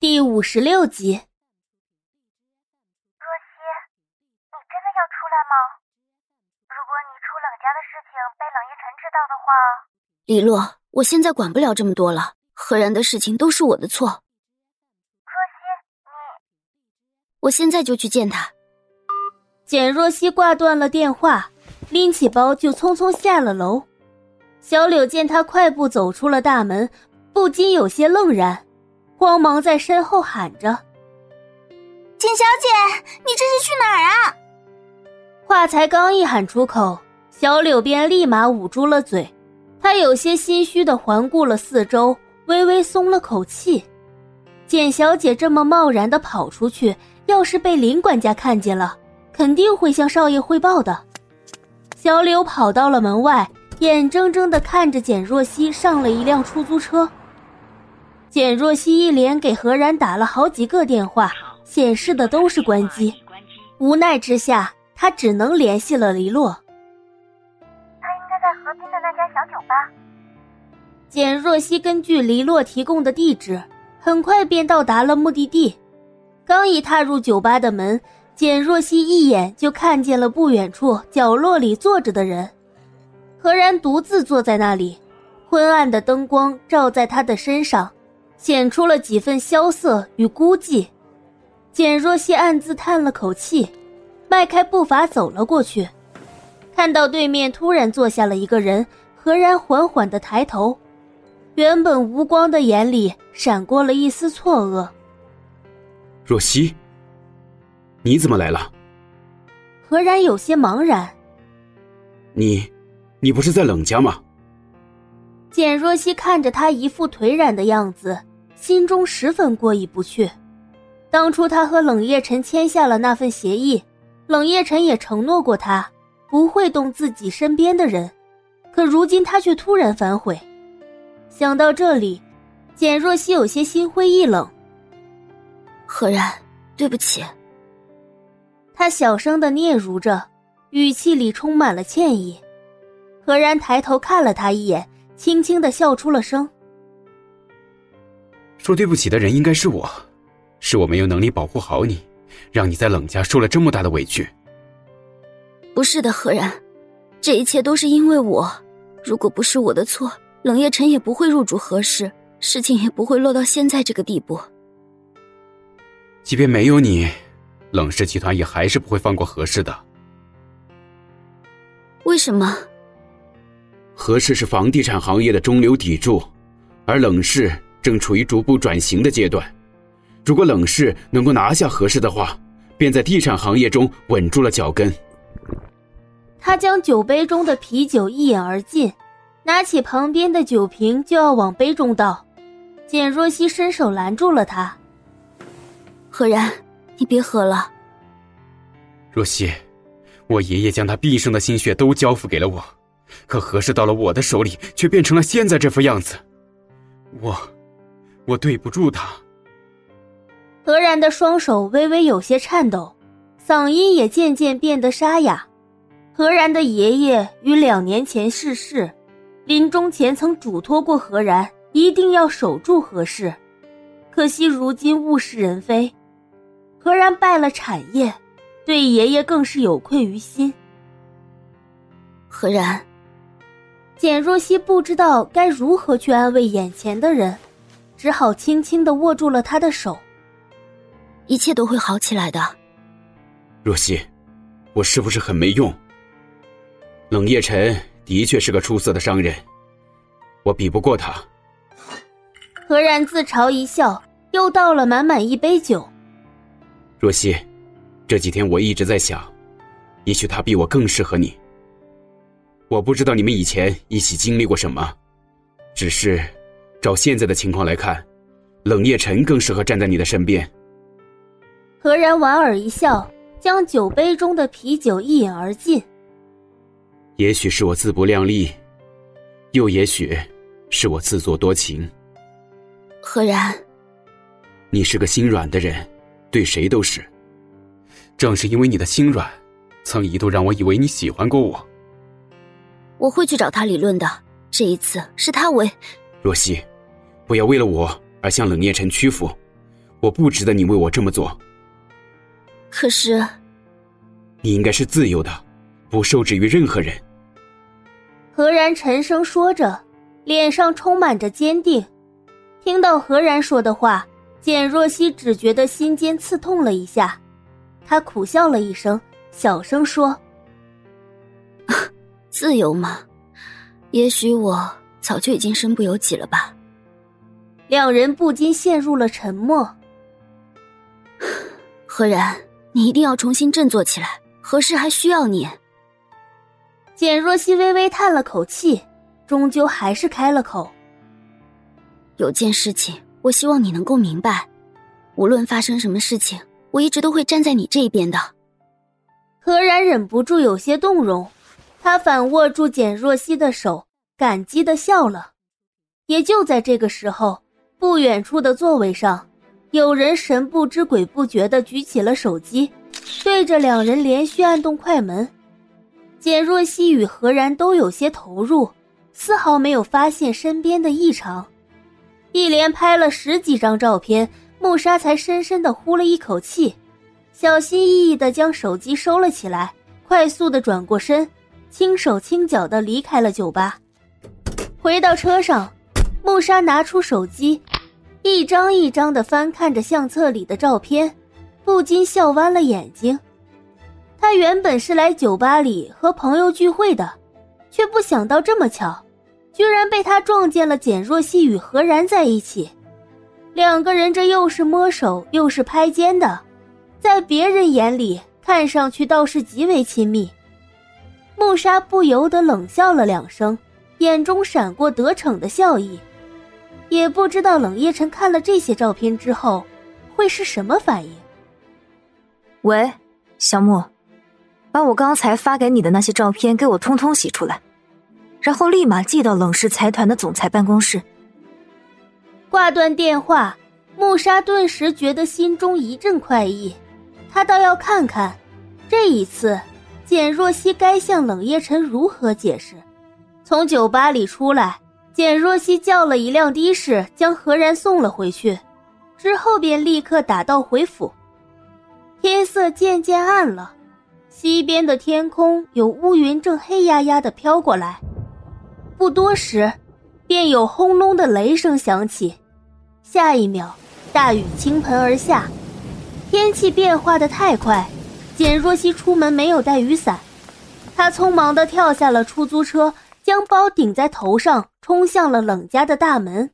第五十六集。若曦，你真的要出来吗？如果你出冷家的事情被冷夜晨知道的话，李洛，我现在管不了这么多了。何然的事情都是我的错。若曦，你，我现在就去见他。简若曦挂断了电话，拎起包就匆匆下了楼。小柳见他快步走出了大门，不禁有些愣然。慌忙在身后喊着：“简小姐，你这是去哪儿啊？”话才刚一喊出口，小柳便立马捂住了嘴。她有些心虚的环顾了四周，微微松了口气。简小姐这么贸然的跑出去，要是被林管家看见了，肯定会向少爷汇报的。小柳跑到了门外，眼睁睁的看着简若曦上了一辆出租车。简若曦一连给何然打了好几个电话，显示的都是关机。无奈之下，他只能联系了黎洛。他应该在河边的那家小酒吧。简若曦根据黎洛提供的地址，很快便到达了目的地。刚一踏入酒吧的门，简若曦一眼就看见了不远处角落里坐着的人。何然独自坐在那里，昏暗的灯光照在他的身上。显出了几分萧瑟与孤寂，简若曦暗自叹了口气，迈开步伐走了过去，看到对面突然坐下了一个人，何然缓缓的抬头，原本无光的眼里闪过了一丝错愕。若曦，你怎么来了？何然有些茫然。你，你不是在冷家吗？简若曦看着他一副颓然的样子。心中十分过意不去。当初他和冷夜晨签下了那份协议，冷夜晨也承诺过他不会动自己身边的人，可如今他却突然反悔。想到这里，简若曦有些心灰意冷。何然，对不起。他小声的嗫嚅着，语气里充满了歉意。何然抬头看了他一眼，轻轻的笑出了声。说对不起的人应该是我，是我没有能力保护好你，让你在冷家受了这么大的委屈。不是的，何然，这一切都是因为我。如果不是我的错，冷夜晨也不会入主何氏，事情也不会落到现在这个地步。即便没有你，冷氏集团也还是不会放过何氏的。为什么？何氏是房地产行业的中流砥柱，而冷氏。正处于逐步转型的阶段，如果冷氏能够拿下何氏的话，便在地产行业中稳住了脚跟。他将酒杯中的啤酒一饮而尽，拿起旁边的酒瓶就要往杯中倒，简若曦伸手拦住了他。何然，你别喝了。若曦，我爷爷将他毕生的心血都交付给了我，可何氏到了我的手里，却变成了现在这副样子。我。我对不住他。何然的双手微微有些颤抖，嗓音也渐渐变得沙哑。何然的爷爷于两年前逝世，临终前曾嘱托过何然一定要守住何氏，可惜如今物是人非，何然败了产业，对爷爷更是有愧于心。何然，简若曦不知道该如何去安慰眼前的人。只好轻轻的握住了他的手。一切都会好起来的。若曦，我是不是很没用？冷夜晨的确是个出色的商人，我比不过他。何然自嘲一笑，又倒了满满一杯酒。若曦，这几天我一直在想，也许他比我更适合你。我不知道你们以前一起经历过什么，只是。照现在的情况来看，冷夜晨更适合站在你的身边。何然莞尔一笑，将酒杯中的啤酒一饮而尽。也许是我自不量力，又也许是我自作多情。何然，你是个心软的人，对谁都是。正是因为你的心软，曾一度让我以为你喜欢过我。我会去找他理论的。这一次是他为。若曦，不要为了我而向冷夜晨屈服。我不值得你为我这么做。可是，你应该是自由的，不受制于任何人。何然沉声说着，脸上充满着坚定。听到何然说的话，简若曦只觉得心尖刺痛了一下，她苦笑了一声，小声说：“自由吗？也许我早就已经身不由己了吧。”两人不禁陷入了沉默。何然，你一定要重新振作起来，何事还需要你？简若曦微微叹了口气，终究还是开了口。有件事情，我希望你能够明白，无论发生什么事情，我一直都会站在你这一边的。何然忍不住有些动容，他反握住简若曦的手，感激的笑了。也就在这个时候，不远处的座位上，有人神不知鬼不觉的举起了手机，对着两人连续按动快门。简若曦与何然都有些投入，丝毫没有发现身边的异常。一连拍了十几张照片，穆莎才深深的呼了一口气，小心翼翼的将手机收了起来，快速的转过身，轻手轻脚的离开了酒吧。回到车上，穆莎拿出手机，一张一张的翻看着相册里的照片，不禁笑弯了眼睛。他原本是来酒吧里和朋友聚会的，却不想到这么巧。居然被他撞见了简若曦与何然在一起，两个人这又是摸手又是拍肩的，在别人眼里看上去倒是极为亲密。穆莎不由得冷笑了两声，眼中闪过得逞的笑意，也不知道冷夜晨看了这些照片之后会是什么反应。喂，小木，把我刚才发给你的那些照片给我通通洗出来。然后立马寄到冷氏财团的总裁办公室。挂断电话，穆莎顿时觉得心中一阵快意，她倒要看看，这一次简若曦该向冷夜晨如何解释。从酒吧里出来，简若曦叫了一辆的士将何然送了回去，之后便立刻打道回府。天色渐渐暗了，西边的天空有乌云正黑压压的飘过来。不多时，便有轰隆的雷声响起，下一秒，大雨倾盆而下。天气变化的太快，简若曦出门没有带雨伞，她匆忙的跳下了出租车，将包顶在头上，冲向了冷家的大门。